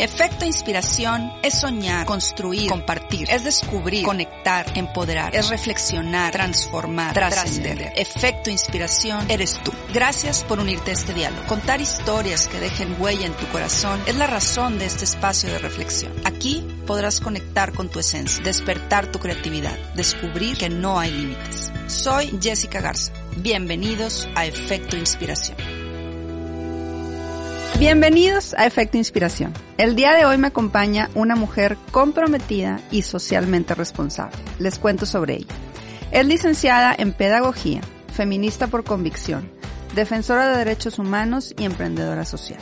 Efecto inspiración es soñar, construir, compartir, es descubrir, conectar, empoderar, es reflexionar, transformar, trascender. Efecto inspiración eres tú. Gracias por unirte a este diálogo. Contar historias que dejen huella en tu corazón es la razón de este espacio de reflexión. Aquí podrás conectar con tu esencia, despertar tu creatividad, descubrir que no hay límites. Soy Jessica Garza. Bienvenidos a Efecto Inspiración. Bienvenidos a Efecto Inspiración. El día de hoy me acompaña una mujer comprometida y socialmente responsable. Les cuento sobre ella. Es licenciada en Pedagogía, feminista por convicción, defensora de derechos humanos y emprendedora social.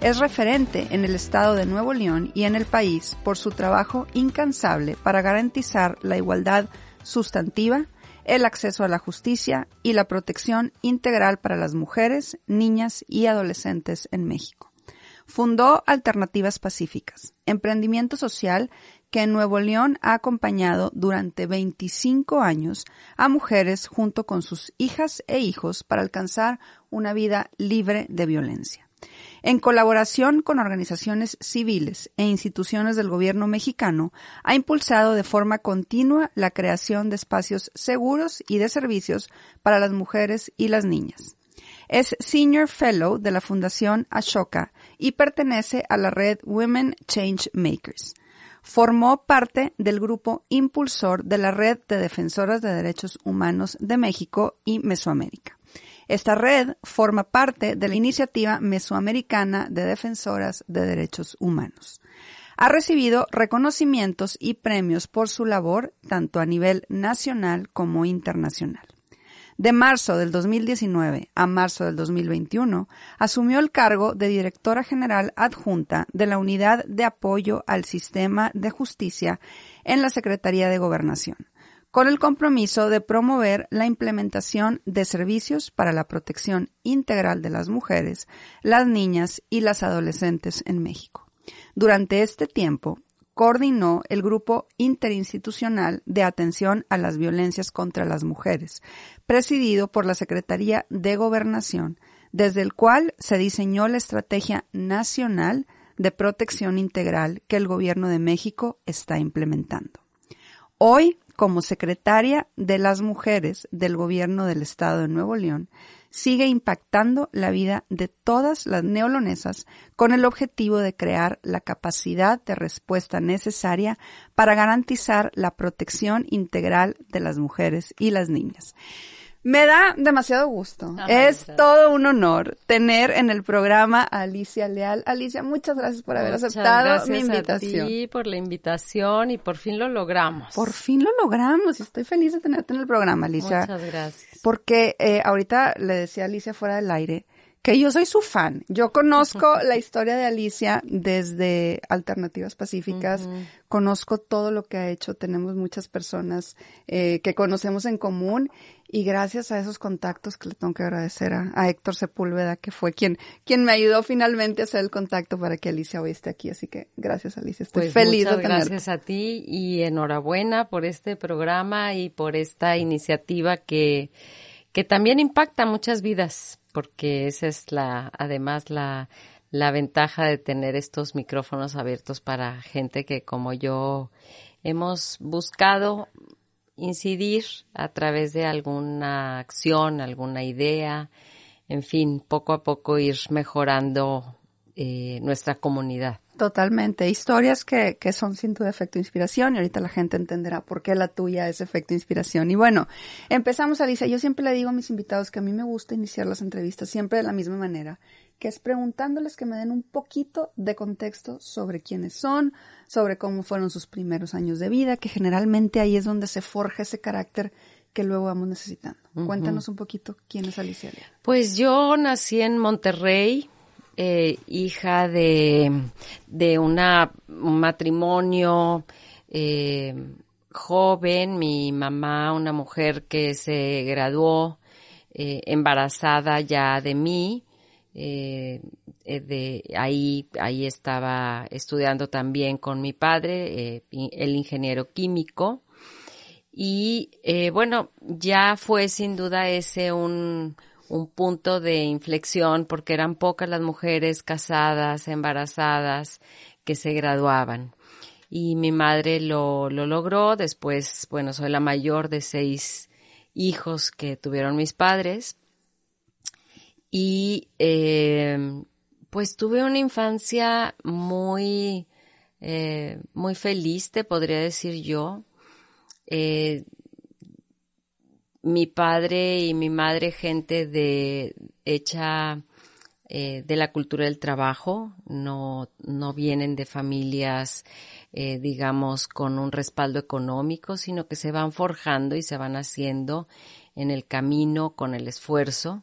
Es referente en el estado de Nuevo León y en el país por su trabajo incansable para garantizar la igualdad sustantiva, el acceso a la justicia y la protección integral para las mujeres, niñas y adolescentes en México. Fundó Alternativas Pacíficas, emprendimiento social que en Nuevo León ha acompañado durante 25 años a mujeres junto con sus hijas e hijos para alcanzar una vida libre de violencia. En colaboración con organizaciones civiles e instituciones del gobierno mexicano, ha impulsado de forma continua la creación de espacios seguros y de servicios para las mujeres y las niñas. Es Senior Fellow de la Fundación Ashoka y pertenece a la red Women Change Makers. Formó parte del grupo impulsor de la Red de Defensoras de Derechos Humanos de México y Mesoamérica. Esta red forma parte de la Iniciativa Mesoamericana de Defensoras de Derechos Humanos. Ha recibido reconocimientos y premios por su labor tanto a nivel nacional como internacional. De marzo del 2019 a marzo del 2021, asumió el cargo de directora general adjunta de la Unidad de Apoyo al Sistema de Justicia en la Secretaría de Gobernación, con el compromiso de promover la implementación de servicios para la protección integral de las mujeres, las niñas y las adolescentes en México. Durante este tiempo, coordinó el Grupo Interinstitucional de Atención a las Violencias contra las Mujeres, presidido por la Secretaría de Gobernación, desde el cual se diseñó la Estrategia Nacional de Protección Integral que el Gobierno de México está implementando. Hoy, como secretaria de las mujeres del Gobierno del Estado de Nuevo León, sigue impactando la vida de todas las neolonesas con el objetivo de crear la capacidad de respuesta necesaria para garantizar la protección integral de las mujeres y las niñas. Me da demasiado gusto. es todo un honor tener en el programa a Alicia Leal. Alicia, muchas gracias por haber aceptado mi invitación. Sí, por la invitación y por fin lo logramos. Por fin lo logramos y estoy feliz de tenerte en el programa, Alicia. Muchas gracias. Porque eh, ahorita le decía a Alicia fuera del aire que yo soy su fan. Yo conozco la historia de Alicia desde Alternativas Pacíficas, conozco todo lo que ha hecho, tenemos muchas personas eh, que conocemos en común y gracias a esos contactos que le tengo que agradecer a, Héctor Sepúlveda, que fue quien, quien me ayudó finalmente a hacer el contacto para que Alicia hoy esté aquí. Así que gracias Alicia, estoy pues feliz de tenerte. Gracias a ti y enhorabuena por este programa y por esta iniciativa que, que también impacta muchas vidas porque esa es la, además la, la ventaja de tener estos micrófonos abiertos para gente que como yo hemos buscado incidir a través de alguna acción, alguna idea, en fin, poco a poco ir mejorando eh, nuestra comunidad. Totalmente. Historias que, que son sin duda efecto inspiración y ahorita la gente entenderá por qué la tuya es efecto inspiración. Y bueno, empezamos, Alicia. Yo siempre le digo a mis invitados que a mí me gusta iniciar las entrevistas siempre de la misma manera, que es preguntándoles que me den un poquito de contexto sobre quiénes son, sobre cómo fueron sus primeros años de vida, que generalmente ahí es donde se forja ese carácter que luego vamos necesitando. Cuéntanos un poquito quién es Alicia Pues yo nací en Monterrey, eh, hija de, de una, un matrimonio eh, joven, mi mamá, una mujer que se graduó eh, embarazada ya de mí, eh, de ahí, ahí estaba estudiando también con mi padre, el ingeniero químico. Y bueno, ya fue sin duda ese un, un punto de inflexión porque eran pocas las mujeres casadas, embarazadas, que se graduaban. Y mi madre lo, lo logró. Después, bueno, soy la mayor de seis hijos que tuvieron mis padres. Y eh, pues tuve una infancia muy, eh, muy feliz, te podría decir yo. Eh, mi padre y mi madre, gente de hecha eh, de la cultura del trabajo, no, no vienen de familias, eh, digamos, con un respaldo económico, sino que se van forjando y se van haciendo en el camino con el esfuerzo.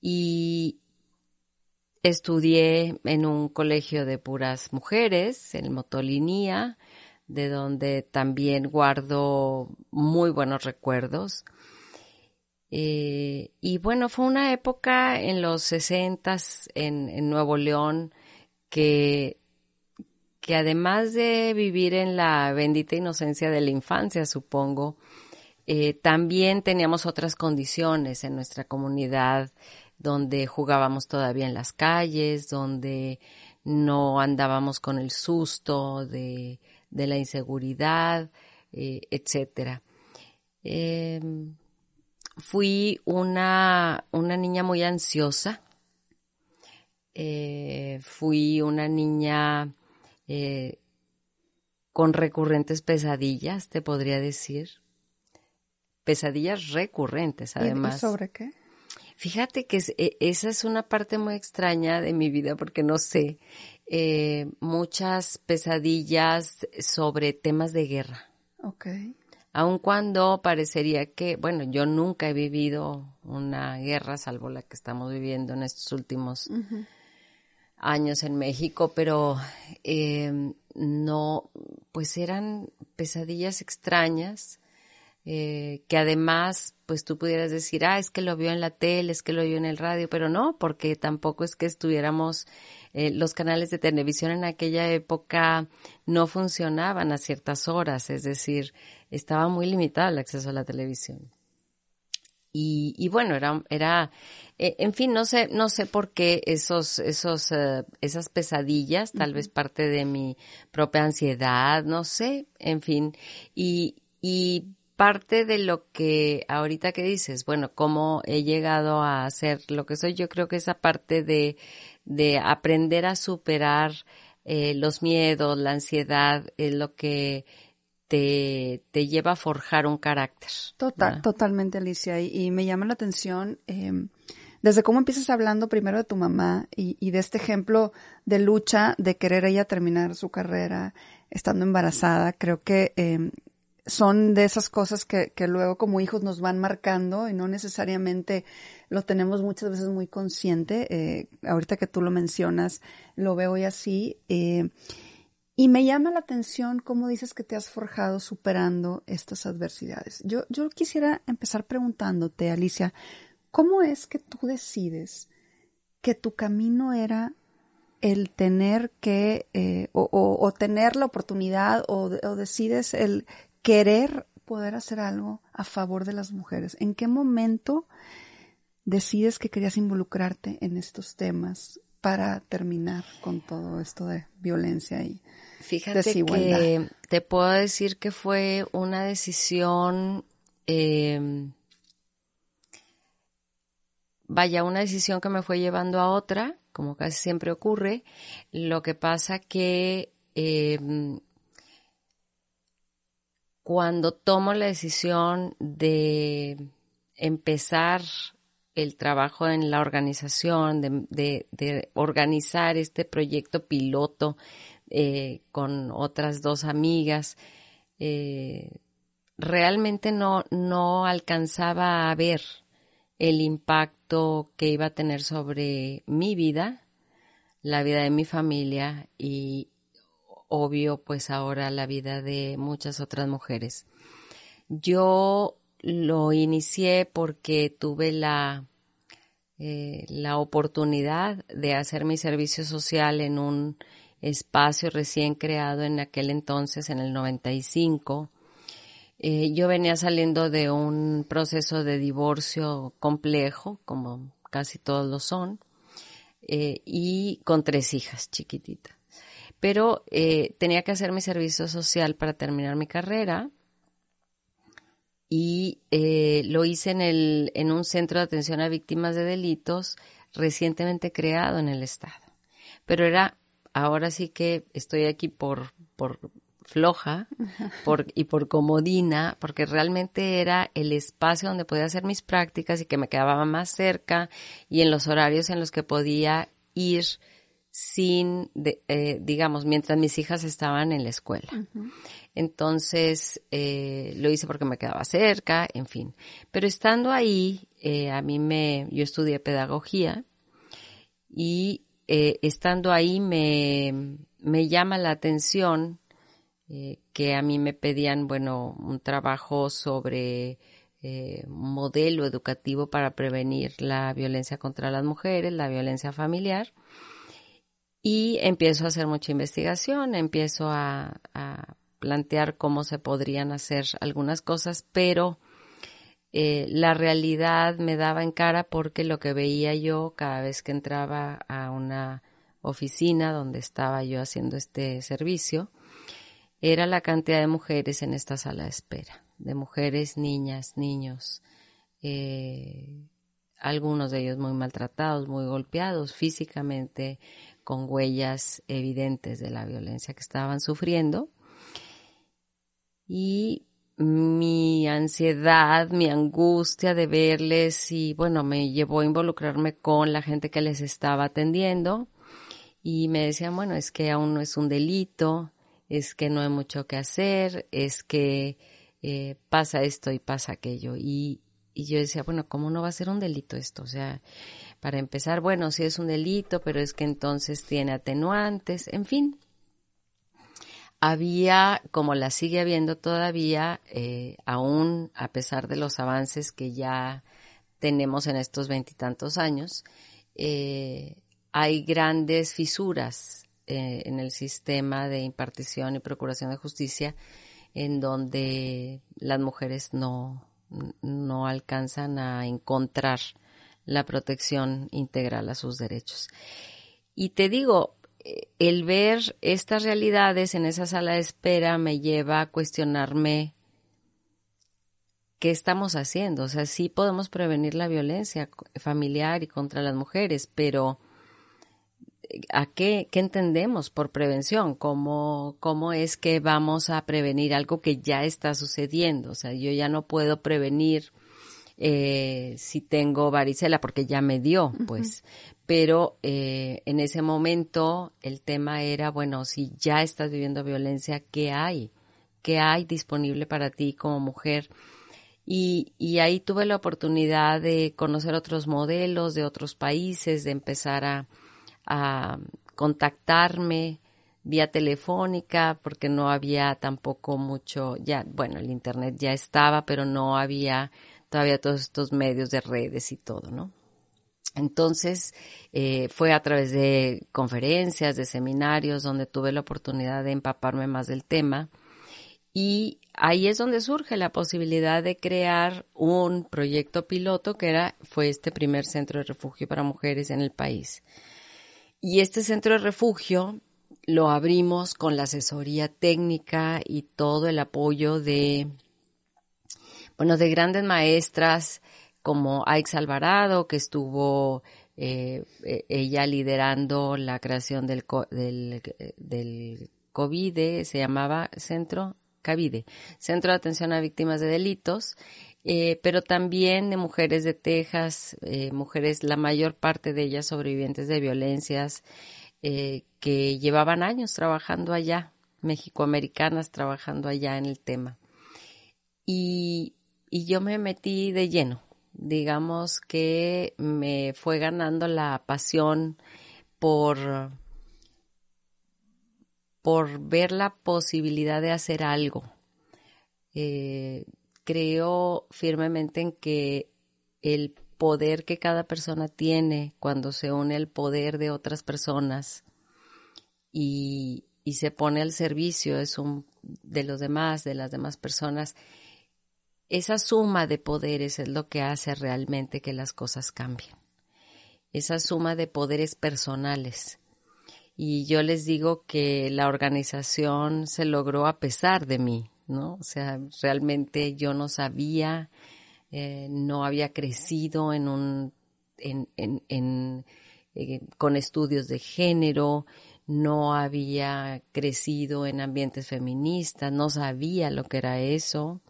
Y estudié en un colegio de puras mujeres, en Motolinía, de donde también guardo muy buenos recuerdos. Eh, y bueno, fue una época en los sesentas en, en Nuevo León que, que además de vivir en la bendita inocencia de la infancia, supongo, eh, también teníamos otras condiciones en nuestra comunidad donde jugábamos todavía en las calles, donde no andábamos con el susto de, de la inseguridad, eh, etcétera. Eh, fui una, una niña muy ansiosa. Eh, fui una niña eh, con recurrentes pesadillas, te podría decir. Pesadillas recurrentes, además. ¿Y sobre qué? Fíjate que e, esa es una parte muy extraña de mi vida porque no sé, eh, muchas pesadillas sobre temas de guerra. Okay aun cuando parecería que, bueno, yo nunca he vivido una guerra, salvo la que estamos viviendo en estos últimos años en México, pero eh, no, pues eran pesadillas extrañas. Eh, que además, pues tú pudieras decir, ah, es que lo vio en la tele, es que lo vio en el radio, pero no, porque tampoco es que estuviéramos, eh, los canales de televisión en aquella época no funcionaban a ciertas horas, es decir, estaba muy limitado el acceso a la televisión. Y, y bueno, era, era, eh, en fin, no sé, no sé por qué esos, esos, uh, esas pesadillas, tal vez parte de mi propia ansiedad, no sé, en fin, y, y parte de lo que ahorita que dices, bueno, cómo he llegado a ser lo que soy, yo creo que esa parte de, de aprender a superar eh, los miedos, la ansiedad, es lo que te, te lleva a forjar un carácter. Total, totalmente, Alicia. Y, me llama la atención eh, desde cómo empiezas hablando primero de tu mamá y, y, de este ejemplo de lucha, de querer ella terminar su carrera estando embarazada. Creo que eh, son de esas cosas que, que luego como hijos nos van marcando y no necesariamente lo tenemos muchas veces muy consciente. Eh, ahorita que tú lo mencionas, lo veo hoy así. Eh, y me llama la atención cómo dices que te has forjado superando estas adversidades. Yo, yo quisiera empezar preguntándote, Alicia, ¿cómo es que tú decides que tu camino era el tener que, eh, o, o, tener la oportunidad, o, o decides el querer poder hacer algo a favor de las mujeres? ¿En qué momento decides que querías involucrarte en estos temas para terminar con todo esto de violencia y Fíjate que te puedo decir que fue una decisión, eh, vaya, una decisión que me fue llevando a otra, como casi siempre ocurre. Lo que pasa que eh, cuando tomo la decisión de empezar el trabajo en la organización, de, organizar este proyecto piloto eh, con otras dos amigas, eh, realmente no, no alcanzaba a ver el impacto que iba a tener sobre mi vida, la vida de mi familia y obvio pues ahora la vida de muchas otras mujeres. Yo lo inicié porque tuve la, eh, la oportunidad de hacer mi servicio social en un espacio recién creado en aquel entonces, en el 95, Eh, yo venía saliendo de un proceso de divorcio complejo, como casi todos lo son, eh, y con tres hijas chiquititas. Pero eh, tenía que hacer mi servicio social para terminar mi carrera y lo hice en, el, en un centro de atención a víctimas de delitos recientemente creado en el Estado. Pero era, ahora sí que estoy aquí por, por floja por, y por comodina, porque realmente era el espacio donde podía hacer mis prácticas y que me quedaba más cerca y en los horarios en los que podía ir sin, eh, digamos, mientras mis hijas estaban en la escuela. Entonces, eh, lo hice porque me quedaba cerca, en fin. Pero estando ahí, eh, a mí me, yo estudié pedagogía y estando ahí me, me llama la atención eh, que a mí me pedían, bueno, un trabajo sobre eh, modelo educativo para prevenir la violencia contra las mujeres, la violencia familiar. Y empiezo a hacer mucha investigación, empiezo a, plantear cómo se podrían hacer algunas cosas, pero eh, la realidad me daba en cara porque lo que veía yo cada vez que entraba a una oficina donde estaba yo haciendo este servicio, era la cantidad de mujeres en esta sala de espera, de mujeres, niñas, niños, eh, algunos de ellos muy maltratados, muy golpeados físicamente, con huellas evidentes de la violencia que estaban sufriendo. Y mi ansiedad, mi angustia de verles y bueno, me llevó a involucrarme con la gente que les estaba atendiendo y me decían, bueno, es que aún no es un delito, es que no hay mucho que hacer, es que eh, pasa esto y pasa aquello. Y, y yo decía, bueno, ¿cómo no va a ser un delito esto? O sea, para empezar, bueno, sí es un delito, pero es que entonces tiene atenuantes, en fin. Había, como la sigue habiendo todavía, eh, aún a pesar de los avances que ya tenemos en estos veintitantos años, eh, hay grandes fisuras eh, en el sistema de impartición y procuración de justicia en donde las mujeres no, no alcanzan a encontrar la protección integral a sus derechos. Y te digo, el ver estas realidades en esa sala de espera me lleva a cuestionarme qué estamos haciendo. O sea, sí podemos prevenir la violencia familiar y contra las mujeres, pero ¿a qué, qué entendemos por prevención? ¿Cómo, ¿Cómo es que vamos a prevenir algo que ya está sucediendo? O sea, yo ya no puedo prevenir eh, si tengo varicela porque ya me dio, pues. Pero eh, en ese momento el tema era, bueno, si ya estás viviendo violencia, ¿qué hay? ¿Qué hay disponible para ti como mujer? Y, y ahí tuve la oportunidad de conocer otros modelos de otros países, de empezar a, a contactarme vía telefónica porque no había tampoco mucho, ya, bueno, el Internet ya estaba, pero no había todavía todos estos medios de redes y todo, ¿no? Entonces, eh, fue a través de conferencias, de seminarios, donde tuve la oportunidad de empaparme más del tema. Y ahí es donde surge la posibilidad de crear un proyecto piloto que era, fue este primer centro de refugio para mujeres en el país. Y este centro de refugio lo abrimos con la asesoría técnica y todo el apoyo de, bueno, de grandes maestras como Aix Alvarado, que estuvo eh, e, ella liderando la creación del, del, del COVID, se llamaba Centro Cavide, Centro de Atención a Víctimas de Delitos, eh, pero también de mujeres de Texas, eh, mujeres, la mayor parte de ellas sobrevivientes de violencias, eh, que llevaban años trabajando allá, mexicoamericanas trabajando allá en el tema. Y, y yo me metí de lleno, digamos que me fue ganando la pasión por por ver la posibilidad de hacer algo. Eh, creo firmemente en que el poder que cada persona tiene cuando se une al poder de otras personas y, se pone al servicio es un, de los demás, de las demás personas, esa suma de poderes es lo que hace realmente que las cosas cambien. Esa suma de poderes personales. Y yo les digo que la organización se logró a pesar de mí, ¿no? O sea, realmente yo no sabía, eh, no había crecido en un, en, en, en eh, con estudios de género, no había crecido en ambientes feministas, no sabía lo que era eso,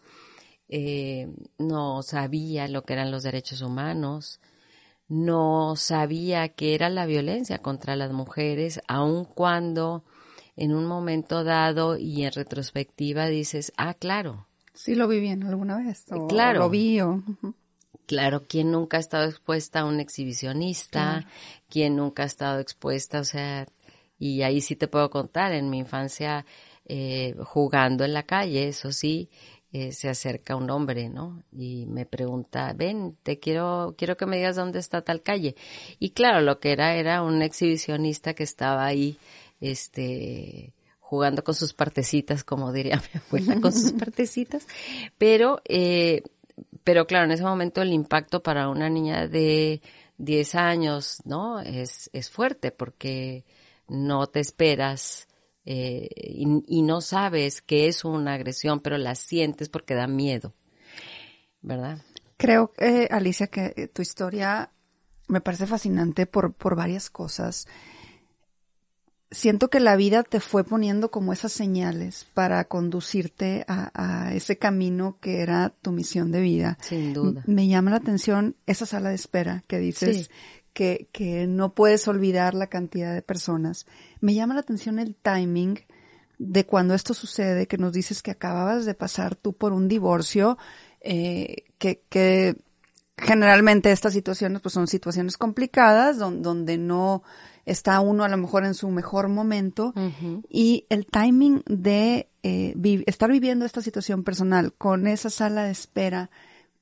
eh, no sabía lo que eran los derechos humanos, no sabía qué era la violencia contra las mujeres, aun cuando en un momento dado y en retrospectiva dices, ah, claro. Sí lo viví en alguna vez. claro. lo vi Claro, ¿quién nunca ha estado expuesta a un exhibicionista? ¿Quién nunca ha estado expuesta? O sea, y ahí sí te puedo contar, en mi infancia, eh, jugando en la calle, eso sí, eh, se acerca un hombre, ¿no? Y me pregunta, ven, te quiero, quiero que me digas dónde está tal calle. Y claro, lo que era, era un exhibicionista que estaba ahí, este, jugando con sus partecitas, como diría mi abuela, con sus partecitas. Pero, eh, pero claro, en ese momento el impacto para una niña de 10 años, ¿no? Es, es fuerte porque no te esperas eh, y, no sabes que es una agresión, pero la sientes porque da miedo, ¿verdad? Creo, eh, Alicia, que eh, tu historia me parece fascinante por, por varias cosas. Siento que la vida te fue poniendo como esas señales para conducirte a, ese camino que era tu misión de vida. Sin duda. me llama la atención esa sala de espera que dices que, que no puedes olvidar la cantidad de personas. Me llama la atención el timing de cuando esto sucede, que nos dices que acababas de pasar tú por un divorcio, eh, que, que generalmente estas situaciones pues son situaciones complicadas, donde no está uno a lo mejor en su mejor momento y el timing de eh, estar viviendo esta situación personal con esa sala de espera,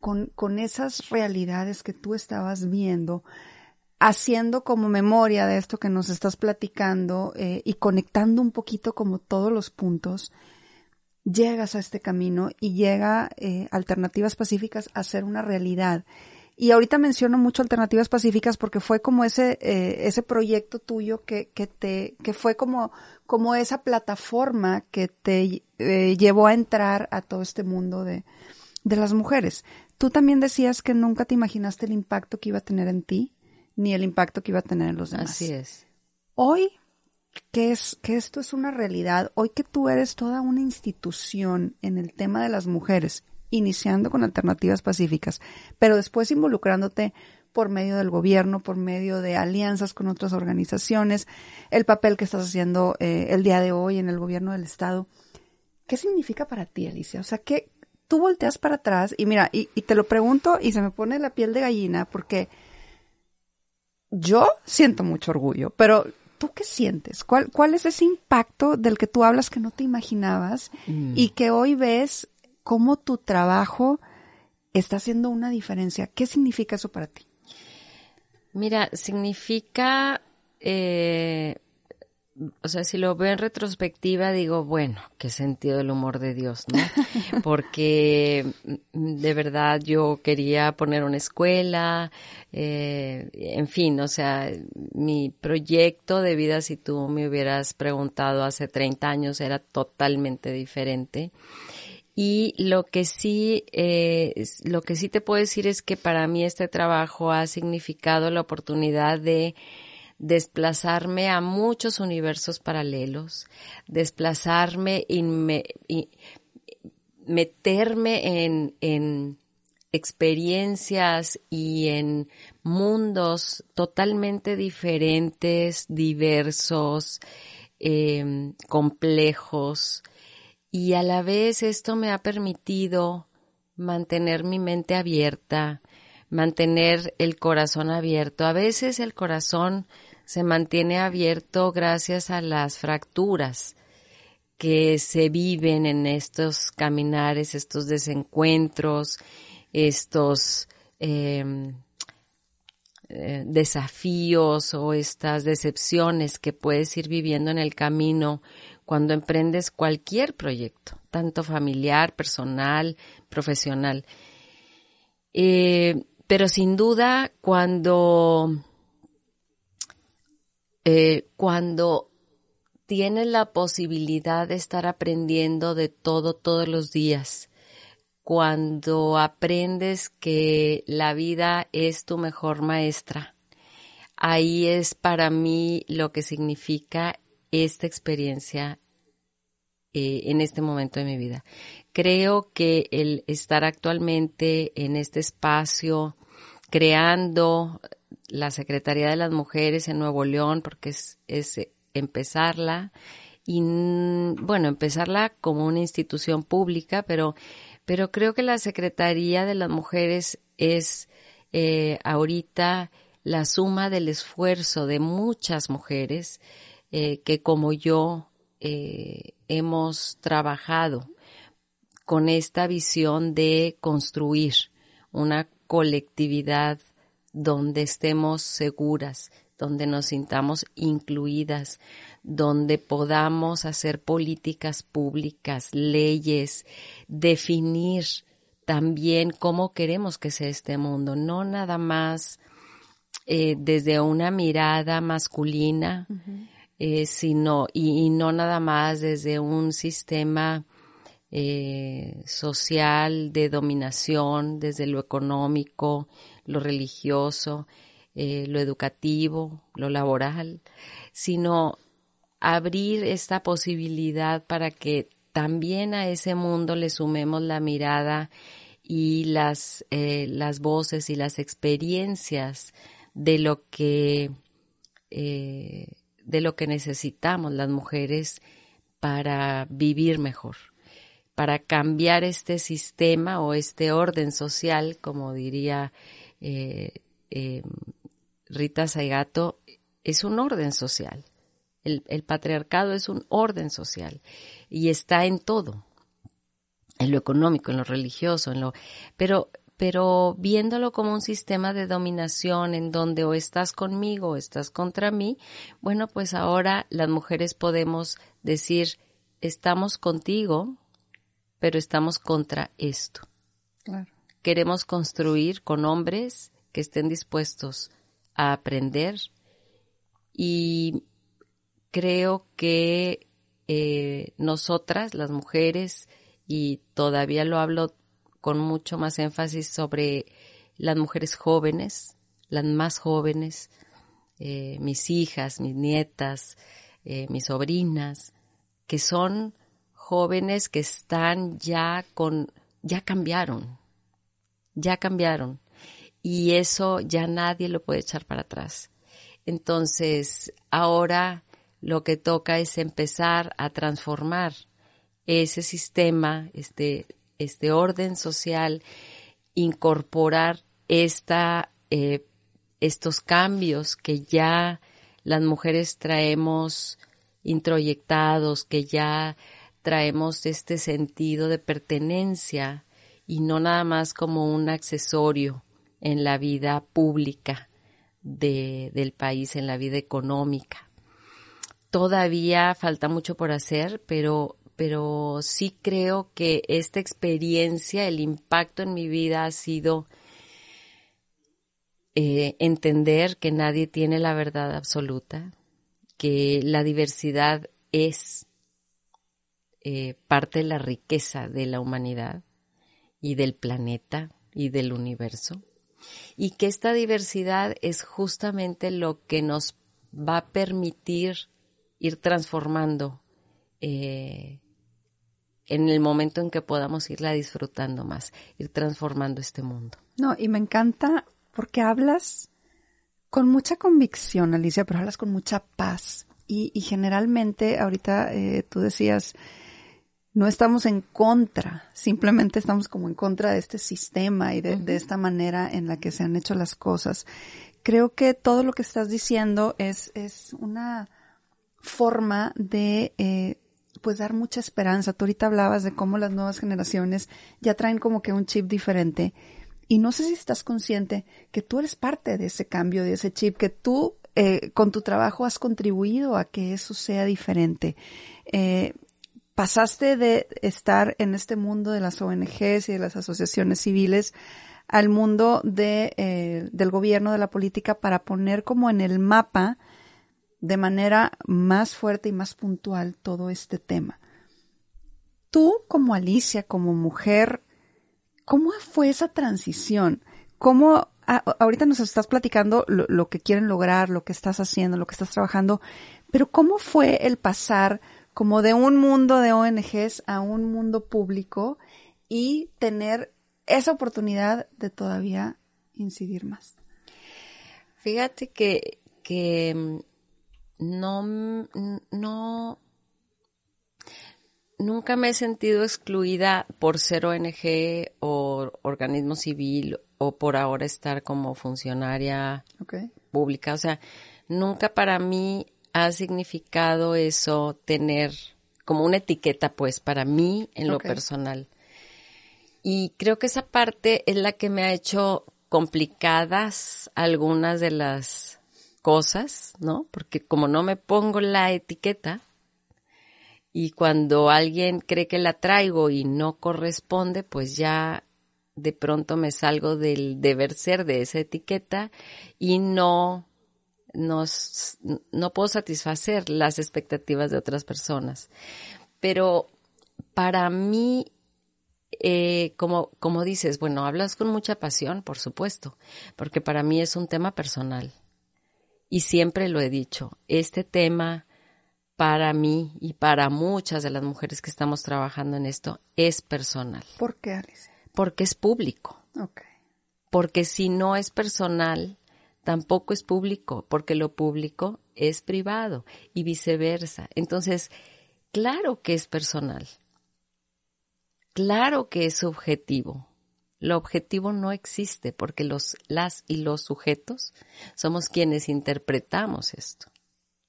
con, con esas realidades que tú estabas viendo, haciendo como memoria de esto que nos estás platicando eh, y conectando un poquito como todos los puntos, llegas a este camino y llega eh, Alternativas Pacíficas a ser una realidad. Y ahorita menciono mucho Alternativas Pacíficas porque fue como ese, eh, ese proyecto tuyo que, que te, que fue como, como esa plataforma que te llevó a entrar a todo este mundo de, de las mujeres. Tú también decías que nunca te imaginaste el impacto que iba a tener en ti ni el impacto que iba a tener en los demás. Así es. Hoy, que es, que esto es una realidad, hoy que tú eres toda una institución en el tema de las mujeres, iniciando con alternativas pacíficas, pero después involucrándote por medio del gobierno, por medio de alianzas con otras organizaciones, el papel que estás haciendo eh, el día de hoy en el gobierno del Estado. ¿Qué significa para ti, Alicia? O sea, ¿qué, tú volteas para atrás y mira, y, y te lo pregunto y se me pone la piel de gallina porque yo siento mucho orgullo, pero ¿tú qué sientes? ¿Cuál, cuál es ese impacto del que tú hablas que no te imaginabas mm. y que hoy ves cómo tu trabajo está haciendo una diferencia? ¿Qué significa eso para ti? Mira, significa eh, o sea, si lo veo en retrospectiva, digo, bueno, qué sentido del humor de Dios, ¿no? Porque mm, de verdad yo quería poner una escuela, eh, en fin, o sea, mi proyecto de vida, si tú me hubieras preguntado hace 30 años, era totalmente diferente. Y lo que sí, eh, lo que sí te puedo decir es que para mí este trabajo ha significado la oportunidad de desplazarme a muchos universos paralelos, desplazarme y, meterme en, en experiencias y en mundos totalmente diferentes, diversos, em, complejos. Y a la vez esto me ha permitido mantener mi mente abierta, mantener el corazón abierto. A veces el corazón se mantiene abierto gracias a las fracturas que se viven en estos caminares, estos desencuentros, estos em, eh, desafíos o estas decepciones que puedes ir viviendo en el camino cuando emprendes cualquier proyecto tanto familiar, personal, profesional. Eh, pero sin duda, cuando, eh, cuando tienes la posibilidad de estar aprendiendo de todo todos los días, cuando aprendes que la vida es tu mejor maestra, ahí es para mí lo que significa esta experiencia eh, en este momento de mi vida. Creo que el estar actualmente en este espacio, creando la Secretaría de las Mujeres en Nuevo León, porque es, es empezarla, y bueno, empezarla como una institución pública, pero, pero creo que la Secretaría de las Mujeres es eh, ahorita la suma del esfuerzo de muchas mujeres eh, que como yo eh, hemos trabajado con esta visión de construir una colectividad donde estemos seguras, donde nos sintamos incluidas, donde podamos hacer políticas públicas, leyes, definir también cómo queremos que sea este mundo, no nada más eh, desde una mirada masculina, eh, sino, y, no nada más desde un sistema eh, social de dominación, desde lo económico, lo religioso, eh, lo educativo, lo laboral, sino abrir esta posibilidad para que también a ese mundo le sumemos la mirada y las, las voces y las experiencias de lo que de lo que necesitamos las mujeres para vivir mejor, para cambiar este sistema o este orden social, como diría eh, eh, Rita Saigato, es un orden social. El, el, patriarcado es un orden social y está en todo, en lo económico, en lo religioso, en lo, pero pero viéndolo como un sistema de dominación en donde o estás conmigo o estás contra mí, bueno, pues ahora las mujeres podemos decir, estamos contigo, pero estamos contra esto. Queremos construir con hombres que estén dispuestos a aprender y creo que eh, nosotras, las mujeres, y todavía lo hablo con mucho más énfasis sobre las mujeres jóvenes, las más jóvenes, eh, mis hijas, mis nietas, eh, mis sobrinas, que son jóvenes que están ya con, ya cambiaron, ya cambiaron. Y eso ya nadie lo puede echar para atrás. Entonces, ahora lo que toca es empezar a transformar ese sistema, este este orden social, incorporar esta, eh, estos cambios que ya las mujeres traemos introyectados, que ya traemos este sentido de pertenencia y no nada más como un accesorio en la vida pública de, del país, en la vida económica. Todavía falta mucho por hacer, pero pero sí creo que esta experiencia, el impacto en mi vida ha sido eh, entender que nadie tiene la verdad absoluta, que la diversidad es eh, parte de la riqueza de la humanidad y del planeta y del universo, y que esta diversidad es justamente lo que nos va a permitir ir transformando eh, en el momento en que podamos irla disfrutando más, ir transformando este mundo. No, y me encanta porque hablas con mucha convicción, Alicia, pero hablas con mucha paz. Y, generalmente, ahorita eh, tú decías, no estamos en contra, simplemente estamos como en contra de este sistema y de, esta manera en la que se han hecho las cosas. Creo que todo lo que estás diciendo es, es una forma de eh, pues dar mucha esperanza. Tú ahorita hablabas de cómo las nuevas generaciones ya traen como que un chip diferente. Y no sé si estás consciente que tú eres parte de ese cambio, de ese chip, que tú eh, con tu trabajo has contribuido a que eso sea diferente. Eh, pasaste de estar en este mundo de las ONGs y de las asociaciones civiles al mundo de, eh, del gobierno, de la política, para poner como en el mapa de manera más fuerte y más puntual todo este tema. Tú como Alicia, como mujer, ¿cómo fue esa transición? ¿Cómo ahorita nos estás platicando lo, lo, que quieren lograr, lo que estás haciendo, lo que estás trabajando, pero ¿cómo fue el pasar como de un mundo de ONGs a un mundo público y tener esa oportunidad de todavía incidir más? Fíjate que, que no, no, nunca me he sentido excluida por ser ONG o organismo civil o por ahora estar como funcionaria pública. O sea, nunca para mí ha significado eso tener como una etiqueta, pues, para mí en lo personal. Y creo que esa parte es la que me ha hecho complicadas algunas de las cosas, ¿no? Porque como no me pongo la etiqueta y cuando alguien cree que la traigo y no corresponde, pues ya de pronto me salgo del deber ser de esa etiqueta y no nos, no puedo satisfacer las expectativas de otras personas. Pero para mí, eh, como, como dices, bueno, hablas con mucha pasión, por supuesto, porque para mí es un tema personal. Y siempre lo he dicho, este tema para mí y para muchas de las mujeres que estamos trabajando en esto es personal. ¿Por qué, Alice? Porque es público. Okay. Porque si no es personal, tampoco es público, porque lo público es privado y viceversa. Entonces, claro que es personal. Claro que es subjetivo. Lo objetivo no existe porque los, las y los sujetos somos quienes interpretamos esto,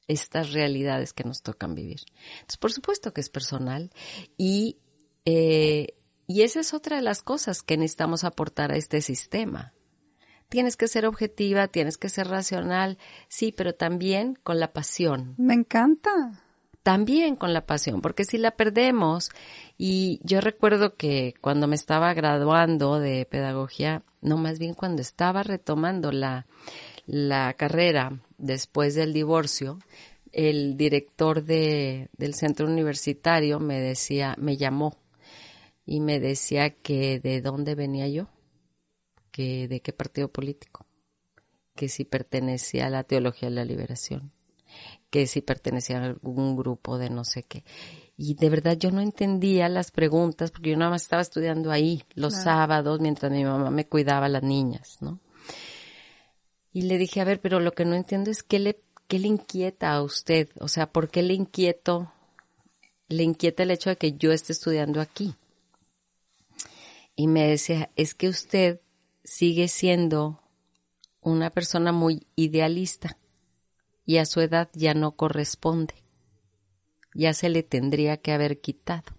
estas realidades que nos tocan vivir. Entonces, por supuesto que es personal y eh, y esa es otra de las cosas que necesitamos aportar a este sistema. Tienes que ser objetiva, tienes que ser racional, sí, pero también con la pasión. Me encanta. También con la pasión, porque si la perdemos, y yo recuerdo que cuando me estaba graduando de pedagogía, no más bien cuando estaba retomando la, la carrera después del divorcio, el director de, del centro universitario me decía, me llamó y me decía que de dónde venía yo, que de qué partido político, que si pertenecía a la teología de la liberación, que si pertenecía a algún grupo de no sé qué. Y de verdad yo no entendía las preguntas porque yo nada más estaba estudiando ahí los sábados mientras mi mamá me cuidaba a las niñas, ¿no? Y le dije, a ver, pero lo que no entiendo es qué le, qué le inquieta a usted, o sea, ¿por qué le inquieto, le inquieta el hecho de que yo esté estudiando aquí? y me decía, es que usted sigue siendo una persona muy idealista y a su edad ya no corresponde. Ya se le tendría que haber quitado.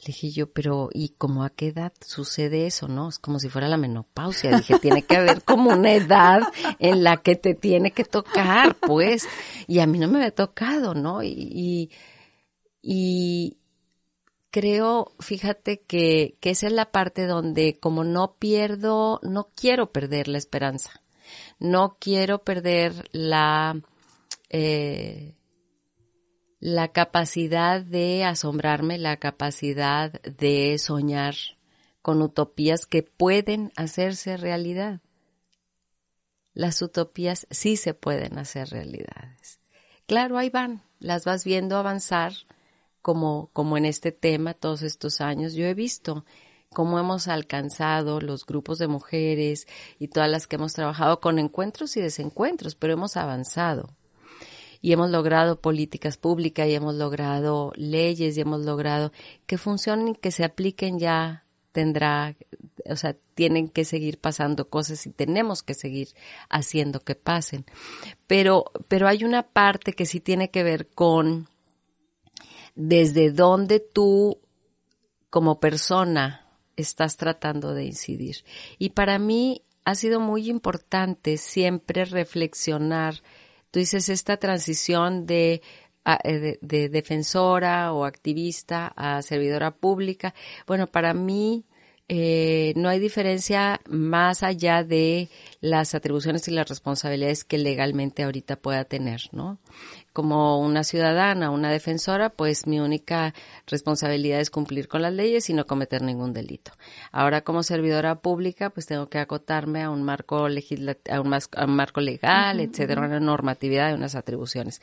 Le dije yo, pero ¿y cómo a qué edad sucede eso, no? Es como si fuera la menopausia. Dije, tiene que haber como una edad en la que te tiene que tocar, pues. Y a mí no me había tocado, ¿no? Y, y, creo, fíjate que, que esa es la parte donde como no pierdo, no quiero perder la esperanza, no quiero perder la, eh, la capacidad de asombrarme, la capacidad de soñar con utopías que pueden hacerse realidad. Las utopías sí se pueden hacer realidades. Claro, ahí van, las vas viendo avanzar, como, como en este tema todos estos años, yo he visto cómo hemos alcanzado los grupos de mujeres y todas las que hemos trabajado con encuentros y desencuentros, pero hemos avanzado. Y hemos logrado políticas públicas y hemos logrado leyes y hemos logrado que funcionen y que se apliquen ya tendrá, o sea, tienen que seguir pasando cosas y tenemos que seguir haciendo que pasen. Pero, pero hay una parte que sí tiene que ver con desde dónde tú como persona estás tratando de incidir. Y para mí ha sido muy importante siempre reflexionar, tú dices, esta transición de de, de, defensora o activista a servidora pública. Bueno, para mí eh, no hay diferencia más allá de las atribuciones y las responsabilidades que legalmente ahorita pueda tener, ¿no? Como una ciudadana, una defensora, pues mi única responsabilidad es cumplir con las leyes y no cometer ningún delito. Ahora como servidora pública, pues tengo que acotarme a un marco legislativo, a un, marco legal, etcétera, una normatividad y unas atribuciones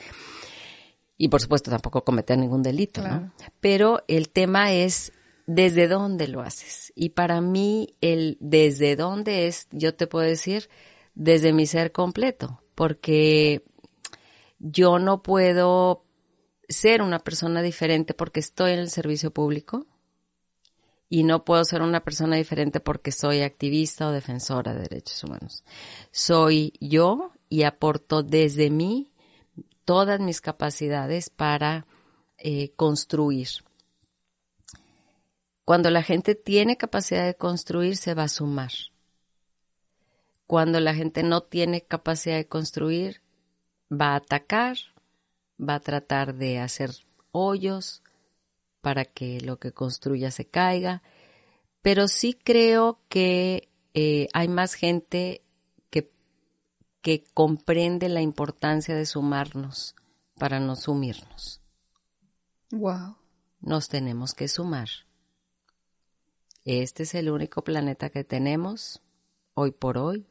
y por supuesto tampoco cometer ningún delito, ¿no? Pero el tema es desde dónde lo haces. Y para mí el desde dónde es, yo te puedo decir, desde mi ser completo, porque yo no puedo ser una persona diferente porque estoy en el servicio público y no puedo ser una persona diferente porque soy activista o defensora de derechos humanos. Soy yo y aporto desde mí todas mis capacidades para eh, construir. Cuando la gente tiene capacidad de construir, se va a sumar. Cuando la gente no tiene capacidad de construir, va a atacar, va a tratar de hacer hoyos para que lo que construya se caiga. Pero sí creo que eh, hay más gente que, que comprende la importancia de sumarnos para no sumirnos. Wow. Nos tenemos que sumar. Este es el único planeta que tenemos hoy por hoy.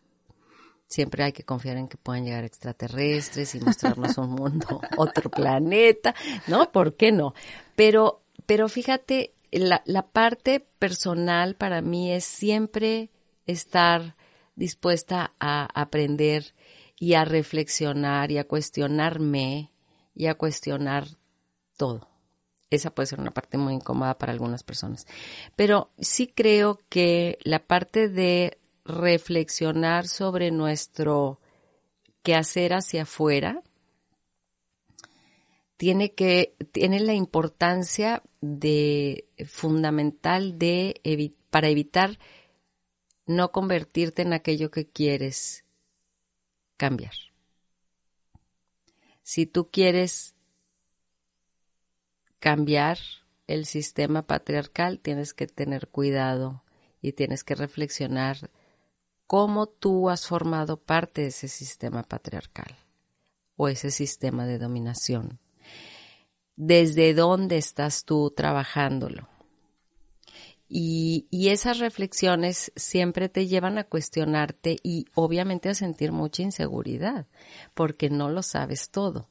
Siempre hay que confiar en que puedan llegar extraterrestres y mostrarnos un mundo, otro planeta, ¿no? ¿Por qué no? Pero, pero fíjate, la, la parte personal para mí es siempre estar dispuesta a aprender y a reflexionar y a cuestionarme y a cuestionar todo. Esa puede ser una parte muy incómoda para algunas personas. Pero sí creo que la parte de reflexionar sobre nuestro quehacer hacia afuera tiene que tiene la importancia de fundamental de para evitar no convertirte en aquello que quieres cambiar. Si tú quieres cambiar el sistema patriarcal, tienes que tener cuidado y tienes que reflexionar cómo tú has formado parte de ese sistema patriarcal o ese sistema de dominación. ¿Desde dónde estás tú trabajándolo? Y, y, esas reflexiones siempre te llevan a cuestionarte y obviamente a sentir mucha inseguridad, porque no lo sabes todo.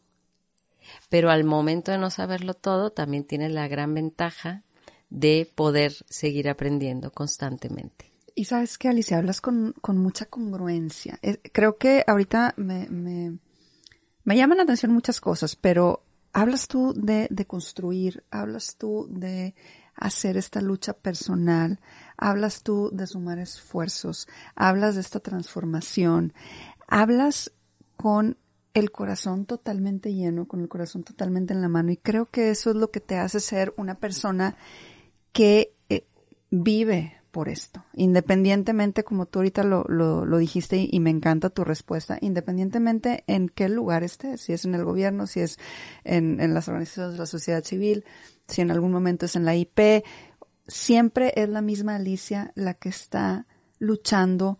Pero al momento de no saberlo todo, también tienes la gran ventaja de poder seguir aprendiendo constantemente. Y sabes que, Alicia, hablas con, con mucha congruencia. creo que ahorita me, me, me llaman la atención muchas cosas, pero hablas tú de, de construir, hablas tú de hacer esta lucha personal, hablas tú de sumar esfuerzos, hablas de esta transformación, hablas con el corazón totalmente lleno, con el corazón totalmente en la mano. Y creo que eso es lo que te hace ser una persona que eh, vive por esto, independientemente, como tú ahorita lo, lo, dijiste y, me encanta tu respuesta, independientemente en qué lugar estés, si es en el gobierno, si es en, en las organizaciones de la sociedad civil, si en algún momento es en la IP, siempre es la misma Alicia la que está luchando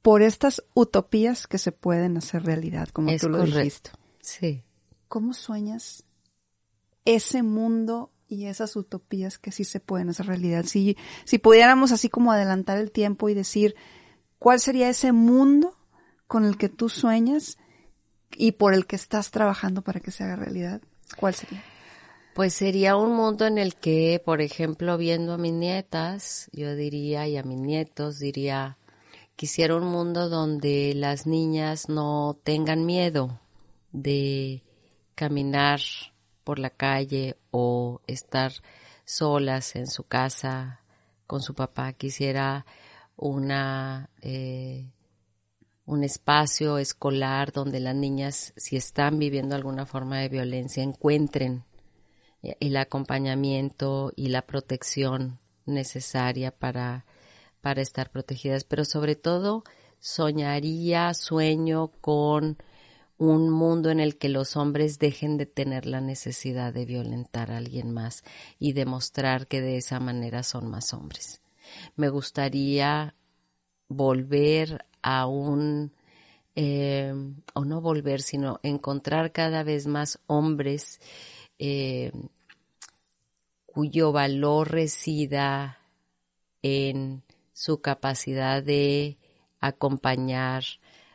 por estas utopías que se pueden hacer realidad, como tú lo dijiste. Sí. ¿Cómo sueñas ese mundo y esas utopías que sí se pueden hacer realidad? Si, si pudiéramos así como adelantar el tiempo y decir, ¿cuál sería ese mundo con el que tú sueñas y por el que estás trabajando para que se haga realidad? ¿Cuál sería? Pues sería un mundo en el que, por ejemplo, viendo a mis nietas, yo diría, y a mis nietos, diría, Quisiera un mundo donde las niñas no tengan miedo de caminar por la calle o estar solas en su casa con su papá. Quisiera una eh, un espacio escolar donde las niñas, si están viviendo alguna forma de violencia, encuentren el acompañamiento y la protección necesaria para para estar protegidas, pero sobre todo soñaría, sueño con un mundo en el que los hombres dejen de tener la necesidad de violentar a alguien más y demostrar que de esa manera son más hombres. Me gustaría volver a un, eh, o no volver, sino encontrar cada vez más hombres eh, cuyo valor resida en su capacidad de acompañar,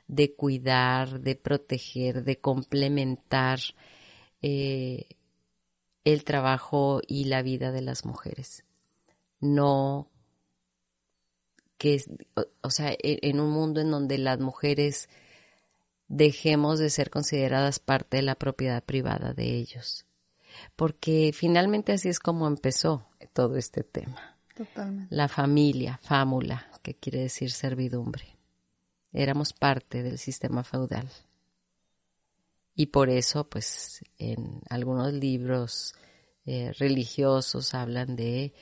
de cuidar, de proteger, de complementar eh, el trabajo y la vida de las mujeres. No que, o, sea, e, en un mundo en donde las mujeres dejemos de ser consideradas parte de la propiedad privada de ellos. Porque finalmente así es como empezó todo este tema. Totalmente. La familia, fámula, que quiere decir servidumbre éramos parte del sistema feudal. Y por eso, pues, en algunos libros eh, religiosos hablan de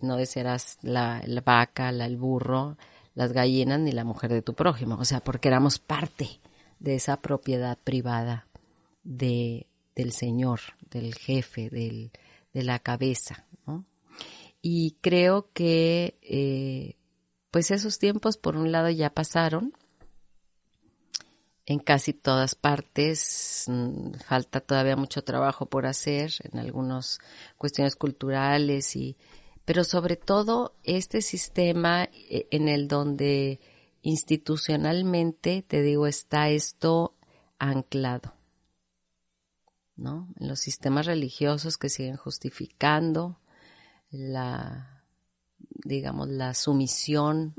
no desearás la, la vaca, la, el burro, las gallinas ni la mujer de tu prójimo. O sea, porque éramos parte de esa propiedad privada de, del Señor, del jefe, del, de la cabeza. Y creo que, eh, pues esos tiempos, por un lado, ya pasaron en casi todas partes. Mm, falta todavía mucho trabajo por hacer en algunas cuestiones culturales y, pero sobre todo este sistema eh, en el donde institucionalmente, te digo, está esto anclado, ¿no? En los sistemas religiosos que siguen justificando la, digamos, la sumisión,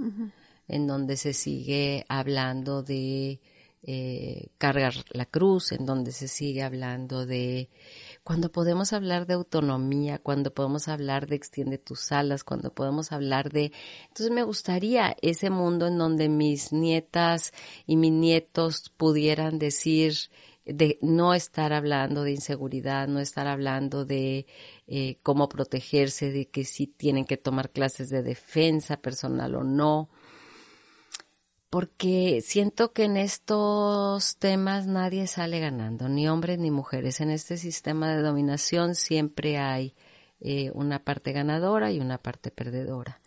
en donde se sigue hablando de eh, cargar la cruz, en donde se sigue hablando de cuando podemos hablar de autonomía, cuando podemos hablar de extiende tus alas, cuando podemos hablar de... Entonces me gustaría ese mundo en donde mis nietas y mis nietos pudieran decir de no estar hablando de inseguridad, no estar hablando de eh, cómo protegerse, de que si tienen que tomar clases de defensa personal o no, porque siento que en estos temas nadie sale ganando, ni hombres ni mujeres. En este sistema de dominación siempre hay eh, una parte ganadora y una parte perdedora.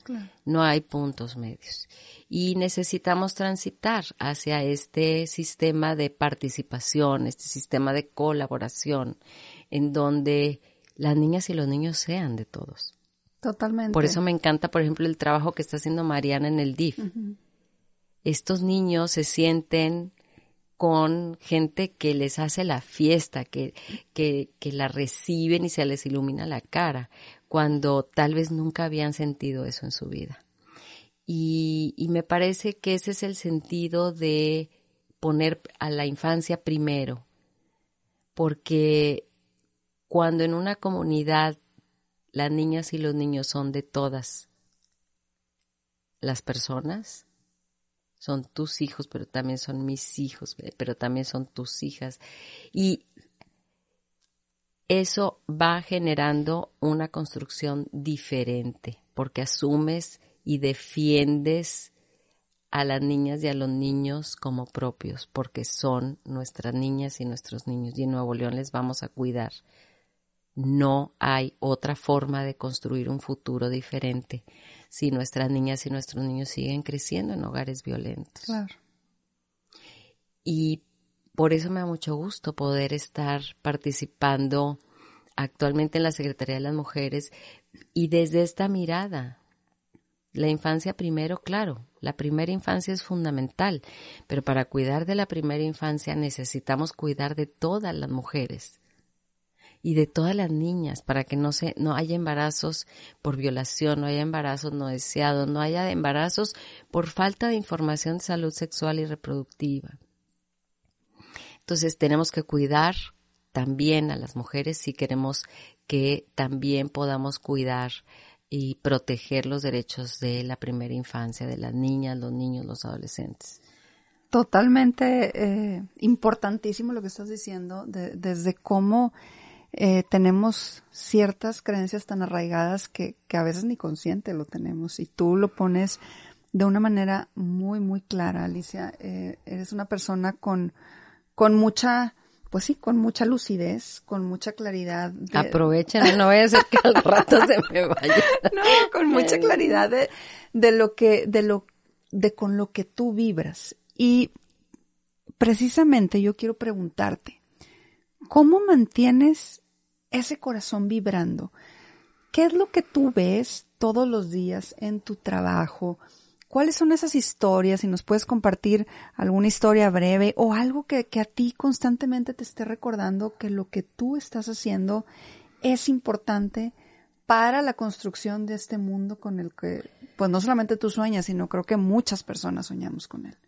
No hay puntos medios. Y necesitamos transitar hacia este sistema de participación, este sistema de colaboración, en donde las niñas y los niños sean de todos. Totalmente. Por eso me encanta, por ejemplo, el trabajo que está haciendo Mariana en el DIF estos niños se sienten con gente que les hace la fiesta, que, que, que la reciben y se les ilumina la cara, cuando tal vez nunca habían sentido eso en su vida. Y, y me parece que ese es el sentido de poner a la infancia primero, porque cuando en una comunidad las niñas y los niños son de todas las personas, son tus hijos, pero también son mis hijos, pero también son tus hijas. Y eso va generando una construcción diferente, porque asumes y defiendes a las niñas y a los niños como propios, porque son nuestras niñas y nuestros niños, y en Nuevo León les vamos a cuidar. No hay otra forma de construir un futuro diferente si nuestras niñas y nuestros niños siguen creciendo en hogares violentos. Claro. Y por eso me da mucho gusto poder estar participando actualmente en la Secretaría de las Mujeres y desde esta mirada. La infancia primero, claro, la primera infancia es fundamental, pero para cuidar de la primera infancia necesitamos cuidar de todas las mujeres y de todas las niñas para que no se no haya embarazos por violación, no haya embarazos no deseados, no haya embarazos por falta de información de salud sexual y reproductiva. Entonces tenemos que cuidar también a las mujeres si queremos que también podamos cuidar y proteger los derechos de la primera infancia, de las niñas, los niños, los adolescentes. Totalmente eh, importantísimo lo que estás diciendo, desde cómo eh, tenemos ciertas creencias tan arraigadas que, que a veces ni consciente lo tenemos y tú lo pones de una manera muy, muy clara, Alicia. Eh, eres una persona con, con mucha, pues sí, con mucha lucidez, con mucha claridad. Aprovechen, no voy a hacer que al rato se me vaya. No, con mucha claridad de, de lo que, de lo, de con lo que tú vibras. Y precisamente yo quiero preguntarte, ¿cómo mantienes ese corazón vibrando? ¿Qué es lo que tú ves todos los días en tu trabajo? ¿Cuáles son esas historias? Si nos puedes compartir alguna historia breve o algo que, a ti constantemente te esté recordando que lo que tú estás haciendo es importante para la construcción de este mundo con el que, pues no solamente tú sueñas, sino creo que muchas personas soñamos con él.